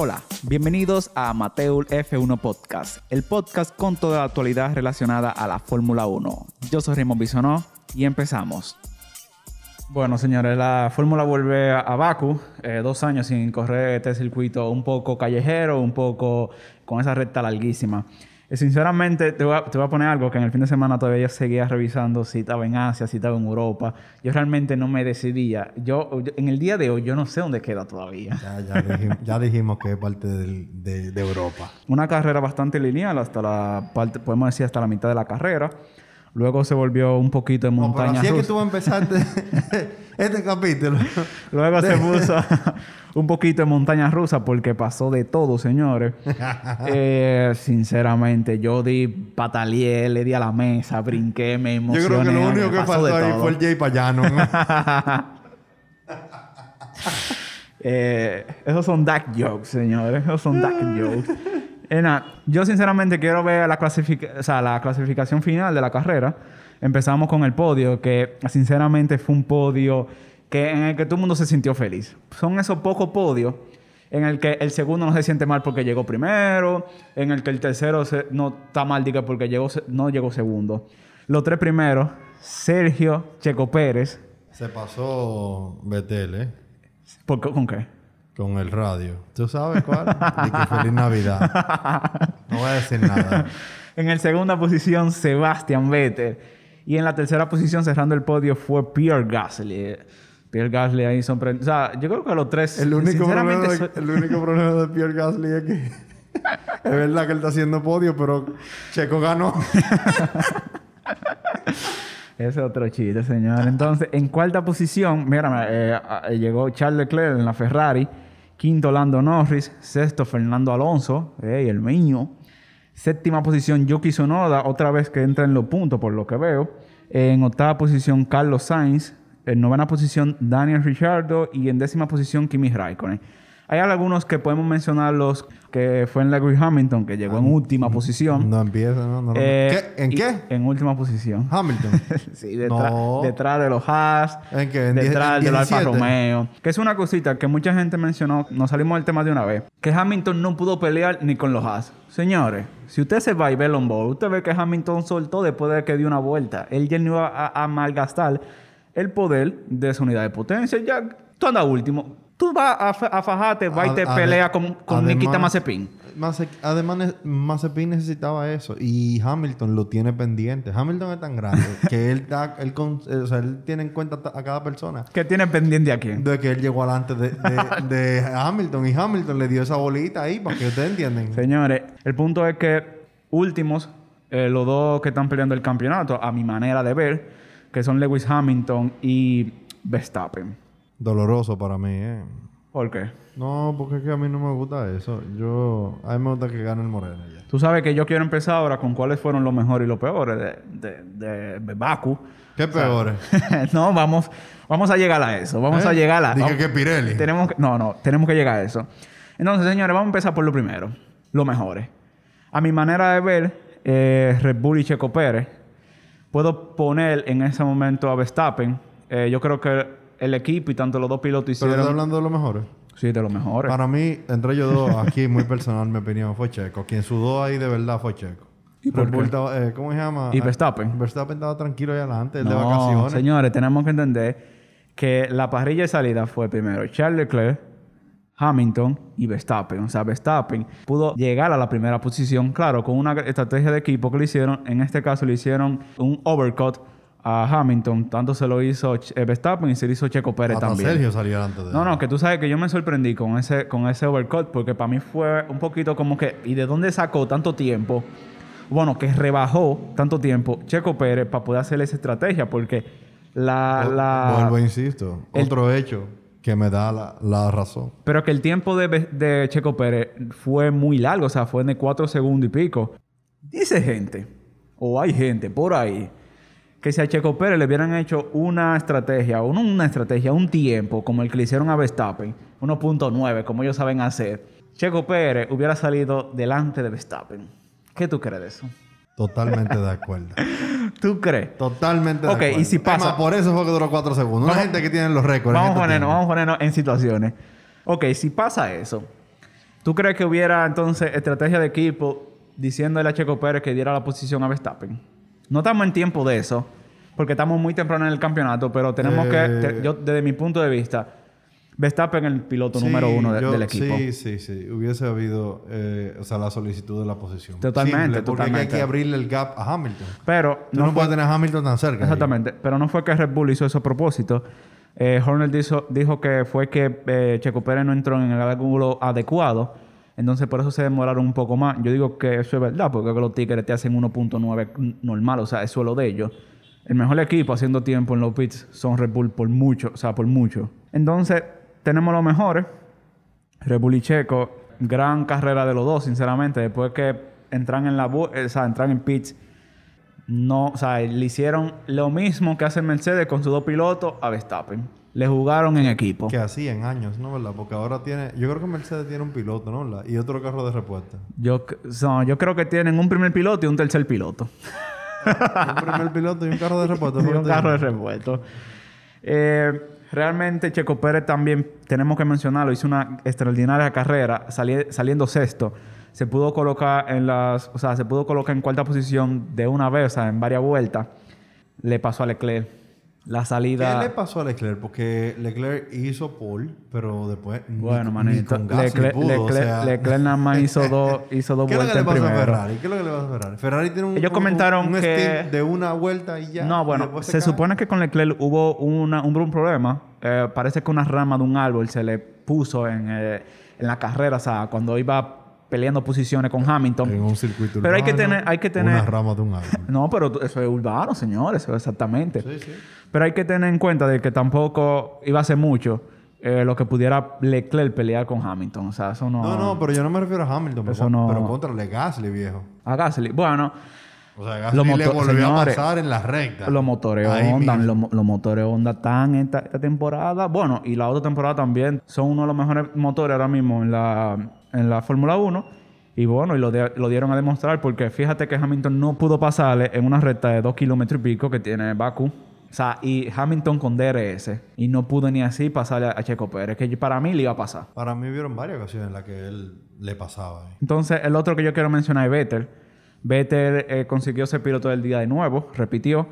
Hola, bienvenidos a Mateul F1 Podcast, el podcast con toda la actualidad relacionada a la Fórmula 1. Yo soy Raymond Bisonó y empezamos. Bueno, señores, la Fórmula vuelve a Baku, eh, dos años sin correr este circuito un poco callejero, un poco con esa recta larguísima. Eh, sinceramente, te voy, a, te voy, a, poner algo que en el fin de semana todavía yo seguía revisando si estaba en Asia, si estaba en Europa. Yo realmente no me decidía. Yo, yo en el día de hoy, yo no sé dónde queda todavía. Ya, ya, dijimos, ya dijimos que es parte del, de, de, Europa. Una carrera bastante lineal hasta la parte, podemos decir, hasta la mitad de la carrera. Luego se volvió un poquito de montaña no, pero así rusa. es que tú empezaste este capítulo. Luego se puso un poquito de montaña rusa porque pasó de todo, señores. eh, sinceramente, yo di pataleé, le di a la mesa, brinqué, me emocioné. Yo creo que lo único que pasó ahí fue el Jay Payano. ¿no? eh, esos son dark jokes, señores. Esos son dark jokes. Eh, nah, yo sinceramente quiero ver la, clasific o sea, la clasificación final de la carrera. Empezamos con el podio, que sinceramente fue un podio que, en el que todo el mundo se sintió feliz. Son esos pocos podios en el que el segundo no se siente mal porque llegó primero, en el que el tercero se, no está mal diga porque llegó, no llegó segundo. Los tres primeros, Sergio Checo Pérez. Se pasó Betel, ¿eh? ¿Por, ¿Con qué? Con el radio. ¿Tú sabes cuál? Y que feliz Navidad. No voy a decir nada. en el segunda posición, Sebastian Vettel. Y en la tercera posición, cerrando el podio, fue Pierre Gasly. Pierre Gasly ahí sorprendió. O sea, yo creo que los tres... El único, problema de, el único problema de Pierre Gasly es que... es verdad que él está haciendo podio, pero Checo ganó. Ese es otro chiste, señor. Entonces, en cuarta posición, mira, eh, llegó Charles Leclerc en la Ferrari. Quinto, Lando Norris. Sexto, Fernando Alonso. Ey, el mío. Séptima posición, Yuki Tsunoda. Otra vez que entra en los puntos, por lo que veo. En octava posición, Carlos Sainz. En novena posición, Daniel Ricciardo. Y en décima posición, Kimi Raikkonen. Hay algunos que podemos mencionar los que fue en Lewis Hamilton, que llegó ah, en última posición. No empieza, ¿no? no. Eh, ¿Qué? ¿En qué? En última posición. Hamilton. sí, detrás, no. detrás de los Haas. ¿En qué? ¿En detrás de los Alfa Romeo. Que es una cosita que mucha gente mencionó, nos salimos del tema de una vez, que Hamilton no pudo pelear ni con los Haas. Señores, si usted se va y ve el onboard, usted ve que Hamilton soltó después de que dio una vuelta. Él ya no iba a, a malgastar el poder de su unidad de potencia. Ya, tú andas último tú vas a, a fajarte, vas y te peleas con, con además, Nikita Mazepin. Además, Mazepin necesitaba eso. Y Hamilton lo tiene pendiente. Hamilton es tan grande que él, da, él, con, o sea, él tiene en cuenta a cada persona. ¿Qué tiene pendiente a quién? De que él llegó adelante de, de, de Hamilton. Y Hamilton le dio esa bolita ahí para que ustedes entiendan. Señores, el punto es que últimos, eh, los dos que están peleando el campeonato, a mi manera de ver, que son Lewis Hamilton y Verstappen. Doloroso para mí, ¿eh? ¿Por qué? No, porque es que a mí no me gusta eso. Yo... A mí me gusta que gane el Moreno ya. Tú sabes que yo quiero empezar ahora con cuáles fueron los mejores y los peores de, de, de, Baku. ¿Qué o sea, peores? no, vamos... Vamos a llegar a eso. Vamos ¿Eh? a llegar a... Dije que Pirelli. Tenemos que, no, no. Tenemos que llegar a eso. Entonces, señores, vamos a empezar por lo primero. Los mejores. A mi manera de ver, eh, Red Bull y Checo Pérez, puedo poner en ese momento a Verstappen. Eh, yo creo que el equipo y tanto los dos pilotos hicieron... ¿Pero estás hablando de los mejores? Sí, de los mejores. Para mí, entre ellos dos, aquí muy personal mi opinión, fue Checo. Quien sudó ahí de verdad fue Checo. ¿Y por qué? Estaba, eh, ¿Cómo se llama? ¿Y Verstappen? Verstappen estaba tranquilo ahí adelante, no, de vacaciones. señores, tenemos que entender que la parrilla de salida fue primero Charles Leclerc, Hamilton y Verstappen. O sea, Verstappen pudo llegar a la primera posición, claro, con una estrategia de equipo que le hicieron. En este caso le hicieron un overcut a Hamilton. Tanto se lo hizo eh, Verstappen y se lo hizo Checo Pérez Hasta también. Sergio salió antes de No, no, que tú sabes que yo me sorprendí con ese, con ese overcut porque para mí fue un poquito como que... ¿Y de dónde sacó tanto tiempo? Bueno, que rebajó tanto tiempo Checo Pérez para poder hacer esa estrategia porque la... la Vuelvo, insisto. el- Otro hecho que me da la, la razón. Pero que el tiempo de, de Checo Pérez fue muy largo, o sea, fue de cuatro segundos y pico. Dice gente, o hay gente por ahí, que si a Checo Pérez le hubieran hecho una estrategia, o no una estrategia, un tiempo, como el que le hicieron a Verstappen, 1.9, como ellos saben hacer, Checo Pérez hubiera salido delante de Verstappen. ¿Qué tú crees de eso? Totalmente de acuerdo. ¿Tú crees? Totalmente de Ok, acuerdo. y si pasa- por eso fue que duró cuatro segundos. Una Vamos- gente que tiene los récords. Vamos a, este ponernos, vamos a ponernos en situaciones. Ok, si pasa eso, ¿Tú crees que hubiera entonces estrategia de equipo diciéndole a Checo Pérez que diera la posición a Verstappen? No estamos en tiempo de eso, porque estamos muy temprano en el campeonato, pero tenemos que, Eh. te- yo desde mi punto de vista, Verstappen es el piloto número uno de- yo- del equipo. Sí, sí, sí. Hubiese habido, eh, o sea, la solicitud de la posición. Totalmente, Simple, porque que hay totalmente. que abrirle el gap a Hamilton. Pero Tú no, fue- puedes tener a Hamilton tan cerca. Exactamente, pero no fue que Red Bull hizo eso a propósito. Eh, Horner dijo, dijo que fue que eh, Checo Pérez no entró en el ángulo adecuado, entonces por eso se demoraron un poco más. Yo digo que eso es verdad, porque los Tigres te hacen 1.9 normal, o sea, eso es lo de ellos. El mejor equipo haciendo tiempo en los pits son Red Bull por mucho, o sea, por mucho. Entonces, tenemos los mejores. Red Bull y Checo, gran carrera de los dos, sinceramente. Después que entran en la eh, o sea, entran en pits, no, o sea, le hicieron lo mismo que hace Mercedes con sus dos pilotos a Verstappen. Le jugaron en equipo. Que así en años, ¿no? ¿Verdad? Porque ahora tiene... Yo creo que Mercedes tiene un piloto, ¿no? ¿Verdad? Y otro carro de repuesto. Yo, no, yo creo que tienen un primer piloto y un tercer piloto. un primer piloto y un carro de repuesto. Y un carro de repuesto. Eh, realmente Checo Pérez también, tenemos que mencionarlo, hizo una extraordinaria carrera sali- saliendo sexto. Se pudo colocar en las, o sea, se pudo colocar en cuarta posición de una vez, o sea, en varias vueltas. Le pasó a Leclerc. La ¿Qué salida... le pasó a Leclerc? Porque Leclerc hizo pole, pero después... Bueno, ni manito. Leclerc, pudo, o Leclerc- sea- Leclerc nada más hizo dos, hizo dos ¿Qué es lo vueltas que le pasó a. Ferrari? ¿Qué es lo que le pasó a Ferrari? Ferrari tiene un... Ellos un- comentaron un, un que- de una vuelta y ya. No, bueno, se, cae. supone que con Leclerc hubo, una, un, un problema. Eh, parece que una rama de un árbol se le puso en, eh, en la carrera, o sea, cuando iba peleando posiciones con Hamilton. En un circuito Pero hay que urbano, tener- hay que tener- Una rama de un árbol. No, pero eso es urbano, señores, eso es exactamente. Sí, sí. Pero hay que tener en cuenta de que tampoco iba a ser mucho eh, lo que pudiera Leclerc pelear con Hamilton. O sea, eso no... No, no, pero yo no me refiero a Hamilton. Pero, Eso con- no- pero contra Le Gasly, viejo. A Gasly. Bueno, O sea, Gasly Los le volvió señores, a pasar en la recta. Los motores Ahí Honda, los motores Honda están esta, esta temporada. Bueno, y la otra temporada también. Son uno de los mejores motores ahora mismo en la, en la Fórmula 1. Y bueno, y lo, de- lo dieron a demostrar porque fíjate que Hamilton no pudo pasarle en una recta de dos kilómetros y pico que tiene Baku. O sea, y Hamilton con DRS. Y no pudo ni así pasarle a, Checo Pérez, que para mí le iba a pasar. Para mí vieron varias ocasiones en las que él le pasaba. ahí. Entonces, el otro que yo quiero mencionar es Vettel. Vettel eh, consiguió ser piloto del día de nuevo, repitió.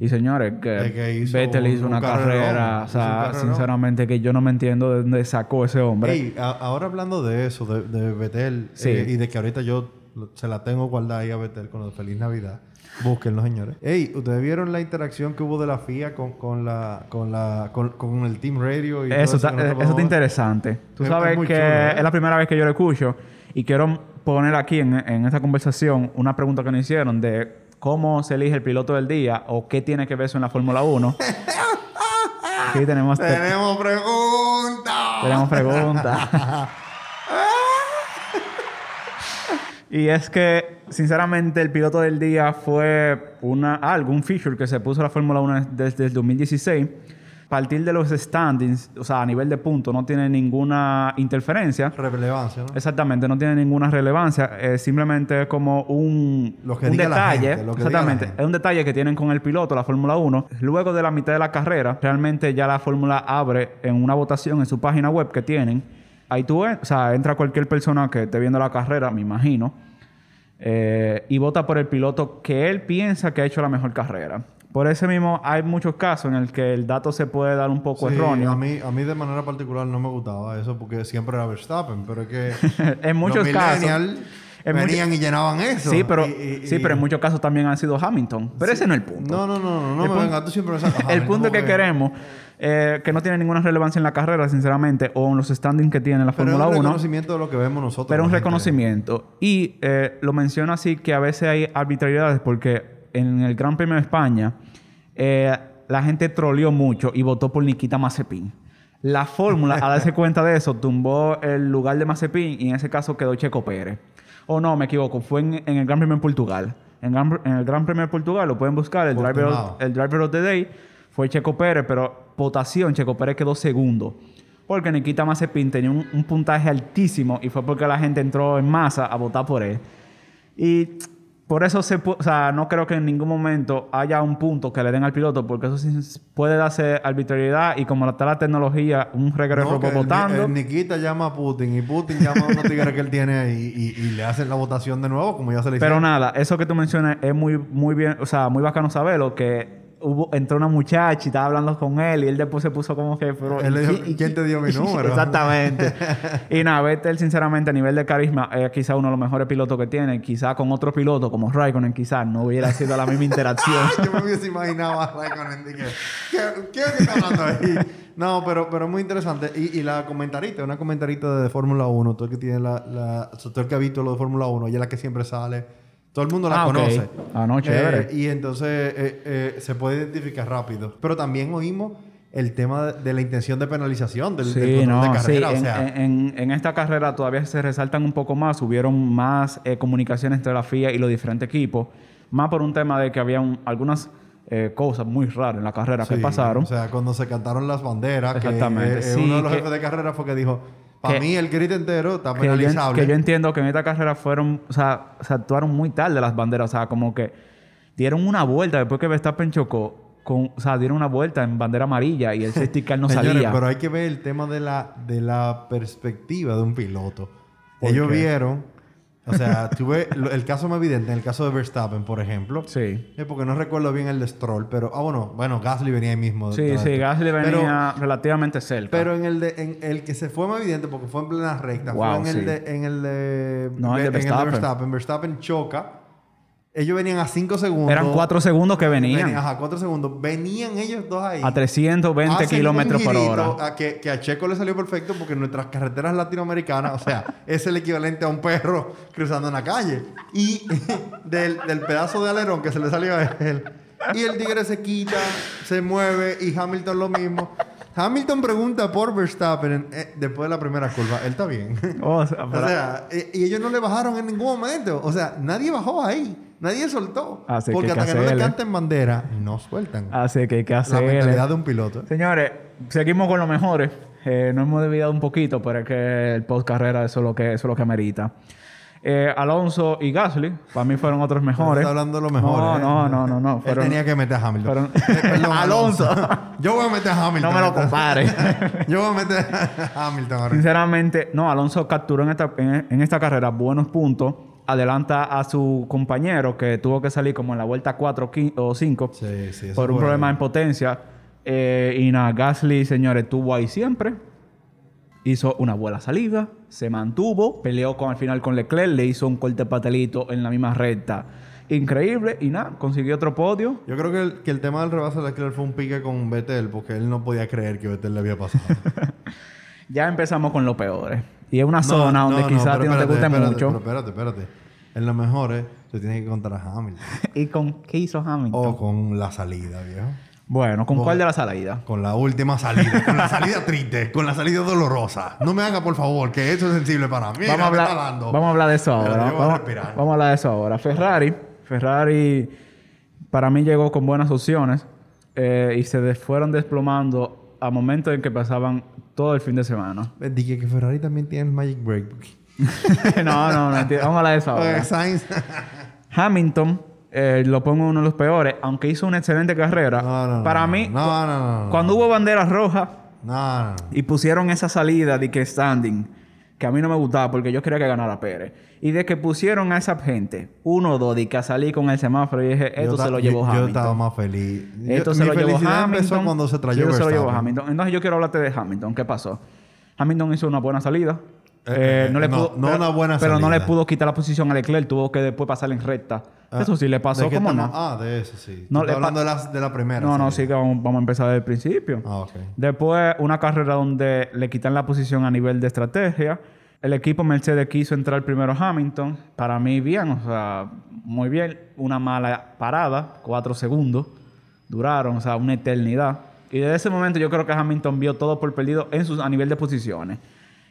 Y señores, que, hizo Vettel hizo un una carrerón, carrera, o un sea, sinceramente que yo no me entiendo de dónde sacó ese hombre. Ey, a- ahora hablando de eso, de, de Betel, Sí. eh, y de que ahorita yo se la tengo guardada ahí a Betel con lo de Feliz Navidad. Búsquenlo, señores. Ey, ¿ustedes vieron la interacción que hubo de la FIA con, con la, con la, con, con el Team Radio y eso, todo está, no eh, se eso está interesante. Tú Es- sabes es que chulo, ¿eh? es la primera vez que yo lo escucho y quiero poner aquí en, en esta conversación una pregunta que nos hicieron de cómo se elige el piloto del día o qué tiene que ver eso en la Fórmula 1. Aquí tenemos, Tenemos preguntas. tenemos preguntas. Y es que, sinceramente, el piloto del día fue una, algo, un feature que se puso la Fórmula 1 desde el 2016. Partir de los standings, o sea, a nivel de puntos, no tiene ninguna interferencia. Relevancia, ¿no? Exactamente, no tiene ninguna relevancia. Es simplemente como un, Lo que un detalle. gente, lo que diga la exactamente. Es un detalle que tienen con el piloto, la Fórmula 1. Luego de la mitad de la carrera, realmente ya la Fórmula abre en una votación en su página web que tienen. Ahí tú, o sea, entra cualquier persona que esté viendo la carrera, me imagino, eh, y vota por el piloto que él piensa que ha hecho la mejor carrera. Por ese mismo, hay muchos casos en el que el dato se puede dar un poco Sí, erróneo. A mí, a mí de manera particular no me gustaba eso porque siempre era Verstappen, pero es que en muchos los casos. venían y llenaban eso. Sí, pero, Y- y- sí, y- pero en muchos casos también han sido Hamilton. Pero ese no es el punto. No, no, no, no, no El me punto- venga, tú siempre me sacas a el punto que queremos, eh, que no tiene ninguna relevancia en la carrera, sinceramente, o en los standings que tiene la Pero es Fórmula un 1. reconocimiento de lo que vemos nosotros. Pero un gente. reconocimiento. Y eh, lo menciono así que a veces hay arbitrariedades porque en el Gran Premio de España eh, la gente troleó mucho y votó por Nikita Mazepin. La fórmula, al darse cuenta de eso, tumbó el lugar de Mazepin y en ese caso quedó Checo Pérez. O no, me equivoco, fue en, en el Gran Premio de Portugal. En, Gran- en el Gran Premio de Portugal, lo pueden buscar, el driver, of, Portimao. el driver of the day fue Checo Pérez, pero votación, Checo Pérez quedó segundo. Porque Nikita Mazepin tenía un, un puntaje altísimo y fue porque la gente entró en masa a votar por él. Y por eso se o sea, no creo que en ningún momento haya un punto que le den al piloto, porque eso sí puede darse arbitrariedad y como está la tecnología, un regreso No, votando. Nikita llama a Putin y Putin llama a unos tigres que él tiene ahí y, y le hacen la votación de nuevo, como ya se le Pero hicieron. nada, eso que tú mencionas es muy, muy bien, o sea, muy bacano saberlo, que hubo, entró una muchacha y estaba hablando con él y él después se puso como que... Pero, Él le ¿y dijo, y ¿quién qui- te dio mi número? Exactamente. y nada, Vettel, sinceramente, a nivel de carisma, es quizá uno de los mejores pilotos que tiene. Quizá con otro piloto como Raikkonen, quizás no hubiera sido la misma interacción. Yo me hubiese imaginado a Raikkonen dije, ¿qué, qué que está hablando ahí? No, pero, pero muy interesante. Y, y la comentarista, una comentarista de Fórmula 1, todo el que tiene la, la todo el que ha visto lo de Fórmula 1, ella es la que siempre sale. Todo el mundo la Ah, conoce. Ah, no, chévere. Eh, y entonces eh, eh, se puede identificar rápido. Pero también oímos el tema de, de la intención de penalización del, del Sí, control no, de sí. carrera. O sea, en- en esta carrera todavía se resaltan un poco más. Hubieron más eh, comunicación entre la FIA y los diferentes equipos. Más por un tema de que había un- algunas eh, cosas muy raras en la carrera que sí, pasaron. O sea, cuando se cantaron las banderas, Exactamente, eh, sí, uno de los que- jefes de carrera fue que dijo, para mí el grid entero está que yo, penalizable. que yo entiendo que en esta carrera fueron, o sea, se actuaron muy tarde las banderas, o sea, como que dieron una vuelta después que Verstappen chocó, con, o sea, dieron una vuelta en bandera amarilla y el safety car no Señores, salía. pero hay que ver el tema de la, de la perspectiva de un piloto. ¿Por Ellos qué? vieron, o sea, tuve el caso más evidente, en el caso de Verstappen, por ejemplo, Sí. es porque no recuerdo bien el de Stroll, pero, ah, bueno, bueno, Gasly venía ahí mismo. Sí, sí. Gasly Pero- venía relativamente cerca. Pero en el de, en el que se fue más evidente porque fue en plena recta, Wow, fue en sí. el de, en el de, No, el de en Verstappen. Verstappen. Verstappen choca. Ellos venían a 5 segundos. Eran cuatro segundos que venían. Ajá, 4 segundos. Venían ellos dos ahí. a 320 Hacen kilómetros por hora. A que, que a Checo le salió perfecto porque nuestras carreteras latinoamericanas, o sea, es el equivalente a un perro cruzando una calle. Y del, del pedazo de alerón que se le salió a él. Y el tigre se quita, se mueve y Hamilton lo mismo. Hamilton pregunta por Verstappen eh, después de la primera curva. Él está bien. Oh, o sea, o para- sea, eh, y ellos no le bajaron en ningún momento. O sea, nadie bajó ahí. Nadie soltó. Así porque que hasta que que no le canten bandera, no sueltan. Así que hay que la hacer. mentalidad de un piloto. Señores, seguimos con los mejores. Eh, no hemos desviado un poquito, pero es que el post carrera eso es lo que, eso es lo que amerita. Eh, Alonso y Gasly, para mí fueron otros mejores. Está hablando de lo mejor. No, ¿eh? no, no, no, no. Él Fueron- tenía que meter a Hamilton. fueron- Eh, perdón, Alonso. Yo voy a meter a Hamilton. No me lo compares. Yo voy a meter a Hamilton ahora. Sinceramente, no, Alonso capturó en esta, en, en esta carrera buenos puntos. Adelanta a su compañero que tuvo que salir como en la vuelta 4 o 5 Sí, sí. por un fue- problema en potencia. Eh, y nada, Gasly, señores, estuvo ahí siempre. Hizo una buena salida, se mantuvo, peleó con, al final con Leclerc, le hizo un corte patelito en la misma recta. Increíble, y nada, consiguió otro podio. Yo creo que el, que el tema del rebase de Leclerc fue un pique con Vettel porque él no podía creer que Vettel le había pasado. Ya empezamos con lo peores. Y es una zona donde no, quizás a pero ti no te guste espérate, mucho. Pero espérate, espérate. En lo mejor es, se tiene que contar a Hamilton. ¿Y con qué hizo Hamilton? o con la salida, viejo. Bueno, ¿con cuál de la salida? Con la última salida. con la salida triste. Con la salida dolorosa. No me haga, por favor, que eso es sensible para mí. vamos, a hablar, dando. vamos a hablar de eso ahora. voy a Vamos, vamos a hablar de eso ahora. Ferrari. Ferrari para mí llegó con buenas opciones eh, y se fueron desplomando a momentos en que pasaban todo el fin de semana. Eh, Dije que Ferrari también tiene el Magic Break. no, no, no. Vamos a hablar de eso ahora. Sainz. Hamilton eh, lo pongo uno de los peores, aunque hizo una excelente carrera. No, no, para no, mí, No, no, no. no. cuando hubo banderas rojas No, no, no. y pusieron esa salida de que standing, que a mí no me gustaba porque yo quería que ganara Pérez. Y de que pusieron a esa gente, uno o dos, de que a salir con el semáforo y dije, esto Yo se lo llevó yo, Hamilton. Yo estaba más feliz. Yo- Esto se mi lo llevó Hamilton. cuando se trayó se lo llevó. Hamilton. Entonces yo quiero hablarte de Hamilton. ¿Qué pasó? Hamilton hizo una buena salida. Eh, Eh, eh, no, le pudo, no pero, una buena pero no le pudo quitar la posición a Leclerc. Tuvo que después pasar en recta. Ah, Eso sí le ¿de pasó como no. Ah, de eso sí. No, le hablando de la, de la primera. No, no, sí que vamos, vamos a empezar desde el principio. Ah, ok. Después, una carrera donde le quitan la posición a nivel de estrategia. El equipo Mercedes quiso entrar primero a Hamilton. Para mí, bien, o sea, muy bien. Una mala parada, cuatro segundos. Duraron, o sea, una eternidad. Y desde ese momento yo creo que Hamilton vio todo por perdido en sus, a nivel de posiciones.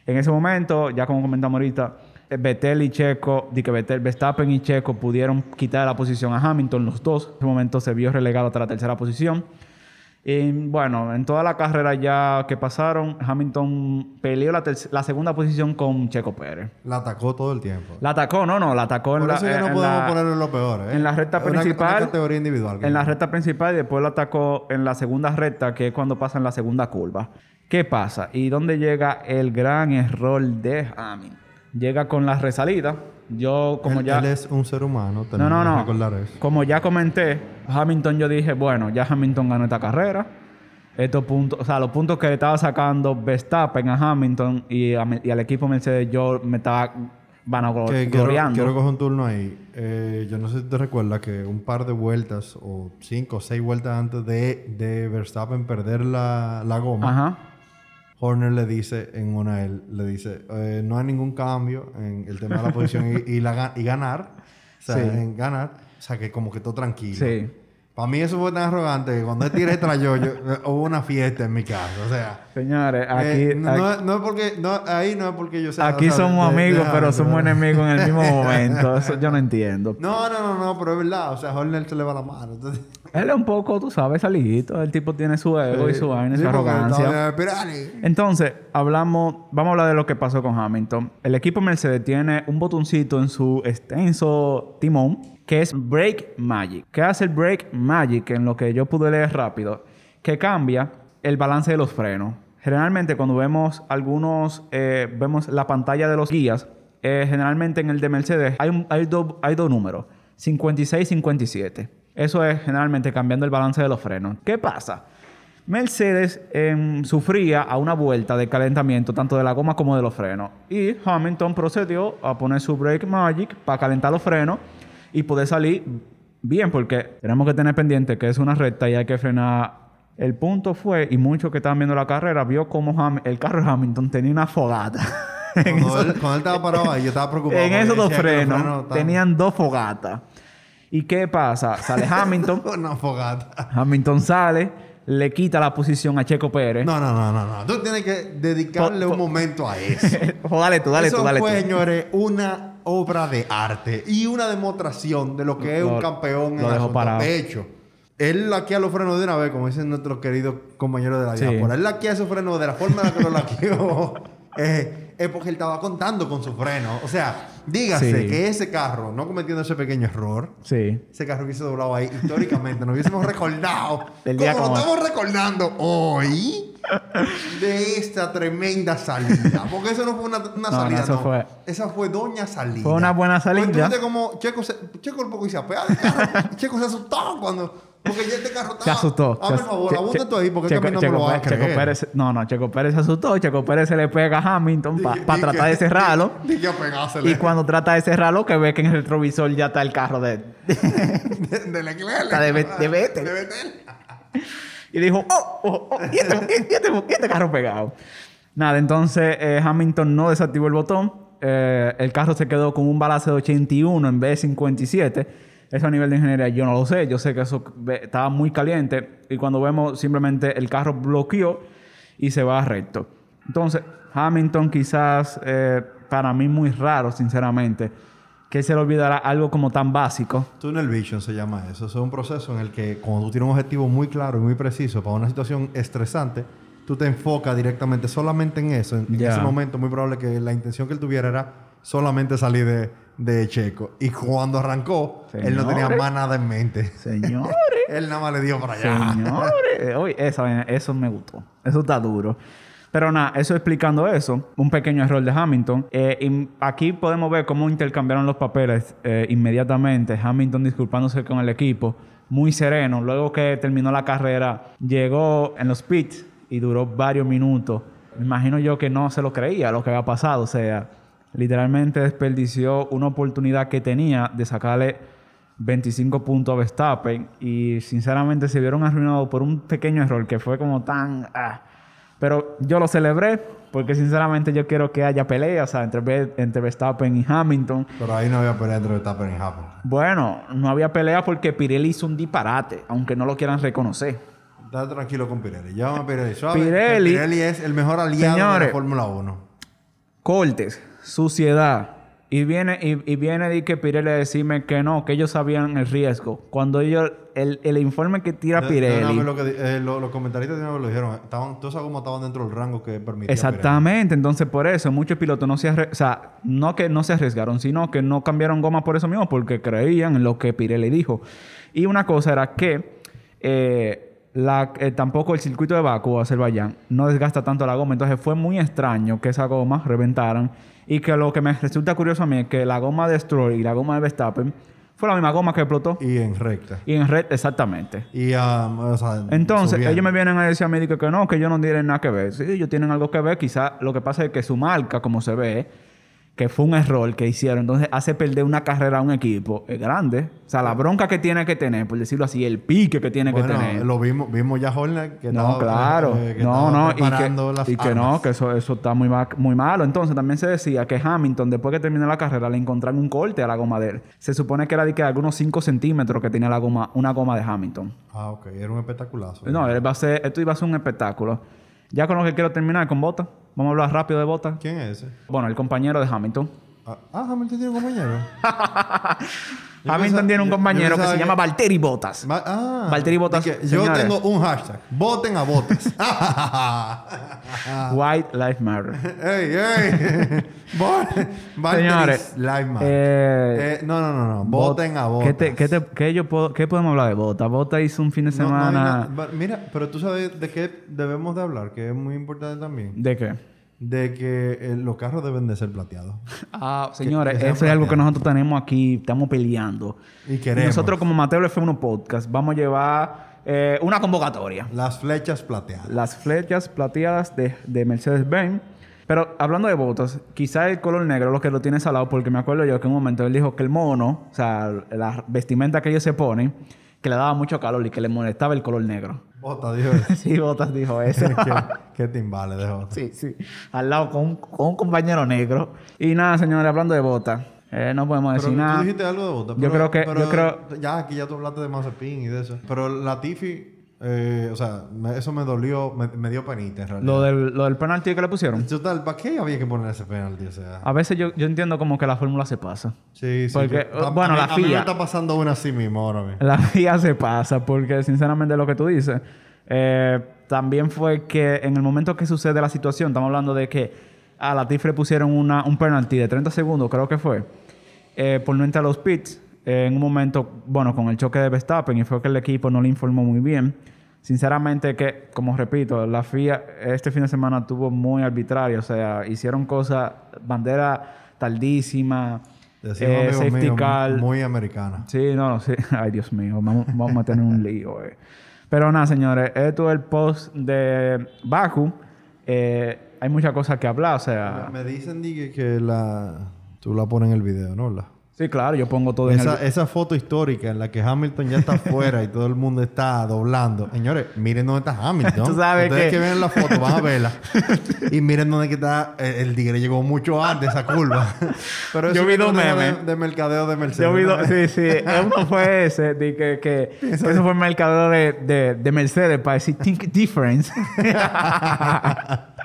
En ese momento, ya como comentamos ahorita, Vettel y Checo, di que Vettel, Verstappen y Checo pudieron quitar la posición a Hamilton, los dos. En ese momento se vio relegado hasta la tercera posición. Y bueno, en toda la carrera ya que pasaron, Hamilton peleó la, la segunda posición con Checo Pérez. La atacó todo el tiempo. La atacó, no, no, la atacó en Por la, eso ya no en podemos la- ponerlo en lo peor, ¿eh? en la recta una- principal. Una categoría individual. en la recta principal y después lo atacó en la segunda recta, que es cuando pasa en la segunda curva. ¿Qué pasa? ¿Y dónde llega el gran error de Hamilton? Llega con la resalida. Yo, como él, ya. él es un ser humano, No, tenemos no, que no. recordar eso. Como ya comenté, Hamilton yo dije, bueno, ya Hamilton ganó esta carrera. Estos puntos, o sea, los puntos que le estaba sacando Verstappen a Hamilton y, a- y al equipo Mercedes, yo me estaba Que quiero, vanagloriando. quiero coger un turno ahí. Eh, yo no sé si te recuerdas que un par de vueltas, o cinco o seis vueltas antes de, de Verstappen perder la, la goma, Ajá. Horner le dice en una a él, le dice, eh, no hay ningún cambio en el tema de la posición y, y la, y ganar. O sea, Sí. en ganar. O sea, que como que todo tranquilo. Sí. Para mí eso fue tan arrogante que cuando él tira el trayó, yo, eh, hubo una fiesta en mi casa. O sea, Señores, aquí, eh, no, aquí- no es- no es porque, no, ahí no es porque yo sea... Aquí somos de- amigos, de- pero somos enemigos en el mismo momento. Eso yo no entiendo. No, no, no, no, pero es verdad. O sea, Horner se le va la mano. Entonces, Él es un poco, tú sabes, salidito. El tipo tiene su ego y su vaina Sí, su arrogancia. eh. Entonces, hablamos, vamos a hablar de lo que pasó con Hamilton. El equipo Mercedes tiene un botoncito en su extenso timón que es Brake Magic. ¿Qué hace el Brake Magic? En lo que yo pude leer rápido, que cambia el balance de los frenos. Generalmente cuando vemos algunos, eh, vemos la pantalla de los guías, eh, generalmente en el de Mercedes hay, hay dos números, 56 y 57. Eso es generalmente cambiando el balance de los frenos. ¿Qué pasa? Mercedes em, sufría a una vuelta de calentamiento tanto de la goma como de los frenos. Y Hamilton procedió a poner su Brake Magic para calentar los frenos y poder salir bien, porque tenemos que tener pendiente que es una recta y hay que frenar. El punto fue, y muchos que estaban viendo la carrera, vio Ham- el carro de Hamilton tenía una fogata. Cuando él, cuando él estaba parado ahí, yo estaba preocupado. en esos dos frenos tenían dos fogatas. ¿Y qué pasa? Sale Hamilton. Una fogata. Hamilton sale, le quita la posición a Checo Pérez. No, no, no, no, no. Tú tienes que dedicarle Po- un momento a eso. Dale tú, dale eso tú, dale fue, tú. señores, una obra de arte y una demostración de lo que es Lo- un campeón en lo el dejó asunto. parado. De hecho, él laquea los frenos de una vez, como dicen nuestros queridos compañeros de la Sí. diáspora. Él laquea esos frenos de la forma en la que lo laqueó. eh, es porque él estaba contando con su freno. O sea, dígase Sí. que ese carro, no cometiendo ese pequeño error, Sí. ese carro hubiese doblado ahí históricamente, nos hubiésemos recordado Del día como lo como- estamos recordando hoy de esta tremenda salida. Porque eso no fue una, una No, no, salida, eso no. fue- Esa fue doña salida. Fue una buena salida. Como Checo, se, Checo un poco y se apea carro. Checo se asustó cuando... Porque ya este carro estaba... Se asustó. Hazme el favor, abunde tú ahí porque Checo, es que a mí no me lo vas a Checo creer. Pérez, no, no, Checo Pérez se asustó. Checo Pérez se le pega a Hamilton para que- tratar de cerrarlo. Di, di que apegársele. Y cuando trata de cerrarlo, que ve que en el retrovisor ya está el carro de... De, de Leclerc. Está de de Vettel. De Vettel. Y dijo, oh, oh, oh, y este, y este- y este carro pegado. Nada, entonces eh, Hamilton no desactivó el botón. Eh, el carro se quedó con un balance de 81 en vez de 57. Eso a nivel de ingeniería yo no lo sé. Yo sé que eso estaba muy caliente. Y cuando vemos simplemente el carro bloqueó y se va recto. Entonces, Hamilton quizás, eh, para mí muy raro, sinceramente, que se le olvidara algo como tan básico. Tunnel Vision se llama eso. Es un proceso en el que cuando tú tienes un objetivo muy claro y muy preciso para una situación estresante, tú te enfocas directamente solamente en eso. En, en Ya. ese momento muy probable que la intención que él tuviera era solamente salir de, de Checo. Y cuando arrancó, él no tenía Señores. más nada en mente. Señores. él nada más le dio para allá. Señores, Oye, esa eso me gustó. Eso está duro. Pero nada, eso explicando eso, un pequeño error de Hamilton. Eh, aquí podemos ver cómo intercambiaron los papeles eh, inmediatamente. Hamilton disculpándose con el equipo, muy sereno. Luego que terminó la carrera, llegó en los pits y duró varios minutos. Me imagino yo que no se lo creía lo que había pasado. O sea, literalmente desperdició una oportunidad que tenía de sacarle 25 puntos a Verstappen y sinceramente se vieron arruinados por un pequeño error que fue como tan... ah. Pero yo lo celebré porque sinceramente yo quiero que haya pelea, o sea, entre, entre Verstappen y Hamilton. Pero ahí no había pelea entre Verstappen y Hamilton. Bueno, no había pelea porque Pirelli hizo un disparate, aunque no lo quieran reconocer. Date tranquilo con Pirelli. Llámame a Pirelli. Suave, Pirelli- es el mejor aliado de la Fórmula 1. Cortes, suciedad, Y viene, y, y viene y que Pirelli a decirme que no, que ellos sabían el riesgo. Cuando ellos, el, el informe que tira Pirelli. una vez lo que eh, lo- los comentaristas lo dijeron. Estaban, todas esas gomas estaban dentro del rango que permitía. Exactamente, entonces por eso muchos pilotos no se o sea, no que no se arriesgaron, sino que no cambiaron goma por eso mismo, porque creían en lo que Pirelli dijo. Y una cosa era que eh, la- eh, tampoco el circuito de Baku, Azerbaiyán, no desgasta tanto la goma, entonces fue muy extraño que esa goma reventaran y que lo que me resulta curioso a mí es que la goma de Stroll y la goma de Verstappen fue la misma goma que explotó Y en recta. y en red exactamente. Y, um, o sea, Entonces, subiendo. ellos me vienen a decir a mí que, no, que ellos no tienen nada que ver. Sí, ellos tienen algo que ver. Quizá lo que pasa es que su marca, como se ve, que fue un error que hicieron, entonces hace perder una carrera a un equipo es grande. O sea, la bronca que tiene que tener, por decirlo así, el pique que tiene Bueno, que tener. lo vimos, vimos ya Horner que No, estaba, claro. eh, que no, no. Y que, las y que no, que eso, eso está muy, ma- muy malo. Entonces también se decía que Hamilton, después que terminó la carrera, le encontraron un corte a la goma de él. Se supone que era de que algunos 5 centímetros que tenía la goma, una goma de Hamilton. Ah, ok. Era un espectaculazo. No, él va a ser, esto iba a ser un espectáculo. Ya con lo que quiero terminar con Bota. Vamos a hablar rápido de Bota. ¿Quién es ese? Bueno, el compañero de Hamilton. Ah, ah, Hamilton tiene un compañero. Hamilton tiene un compañero que se llama Valtteri Bottas. Va- Ah. Valtteri que Yo señores. tengo un hashtag. Voten a Botas. White Lives Matter. ¡Ey, ey! Señores, Live Matter. eh, Eh, no, no, no, no. Voten a Botas. ¿Qué, te- qué te- qué yo puedo, ¿Qué podemos hablar de Bota? Bota hizo un fin de No, no hay semana... Mira, pero tú sabes de qué debemos de hablar, que es muy importante también. ¿De qué? De que eh, los carros deben de ser plateados. Ah, señores, eso es algo que nosotros tenemos aquí, estamos peleando. Y queremos. Nosotros como Mateo F1 Podcast vamos a llevar eh, una convocatoria. Las flechas plateadas. las flechas plateadas de, de Mercedes-Benz. Pero hablando de botas, quizá el color negro lo que lo tiene salado, porque me acuerdo yo que en un momento él dijo que el mono, o sea, la vestimenta que ellos se ponen, que le daba mucho calor y que le molestaba el color negro. Bota, dijo eso. sí, Botas dijo eso. qué, qué timbales de sí, sí. Al lado con un, con un compañero negro. Y nada, señores, hablando de botas, eh, no podemos Pero decir tú nada. dijiste algo de Bota. Yo creo que- pero yo creo- Ya, aquí ya tú hablaste de Mazepin y de eso. Pero la Tiffy, eh, o sea, me- eso me dolió, me, me dio penita en realidad. Lo del, lo del penalti que le pusieron. Total, ¿para qué había que poner ese penalti? O sea, A veces yo, yo entiendo como que la fórmula se pasa. sí, sí. porque, yo- bueno, a mí- la A mí me FIA. está pasando una así mismo ahora mismo. La FIA se pasa, porque sinceramente lo que tú dices, eh, también fue que en el momento que sucede la situación, estamos hablando de que a la le pusieron una, un penalti de 30 segundos, creo que fue, eh, por no entrar a los pits, eh, en un momento, bueno, con el choque de Verstappen, y fue que el equipo no le informó muy bien. Sinceramente que, como repito, la FIA este fin de semana tuvo muy arbitrario, o sea, hicieron cosas, bandera tardísima, eh, safety car. muy americana. Sí, no, no, sí. Ay, Dios mío, vamos, vamos a tener un lío. eh. Pero nada, señores, esto es el post de Baku. Eh, hay muchas cosas que hablar, o sea... Me dicen Digue, que la... Tú la pones en el video, ¿no? La... Sí, claro, yo pongo todo en Esa, el... esa foto histórica en la que Hamilton ya está afuera y todo el mundo está doblando. Señores, miren dónde está Hamilton. Tú sabes Ustedes que- que... ven la foto van a verla. y miren dónde está... eh, El tigre llegó mucho antes a esa curva. Pero Yo vi es un dos memes. De, de mercadeo de Mercedes. Yo vi ¿no? do- sí, sí. Uno fue ese, de que, que, que eso fue el mercadeo de, de, de Mercedes para decir Think Difference.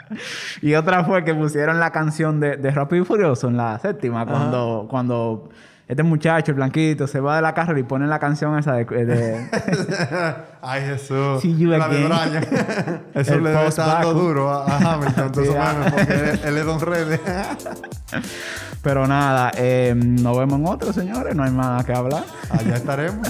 y otra fue que pusieron la canción de, de Rápido y Furioso en la séptima, cuando, cuando este muchacho, el blanquito, se va de la carrera y pone la canción esa de... de- Ay, Jesús. See you la again. de. Eso El le estar dando duro a, a Hamilton. todos esos Sí, ah. memes, porque él, él es Don Rede. Pero nada, eh, nos vemos en otro, señores. No hay más que hablar. Allá estaremos.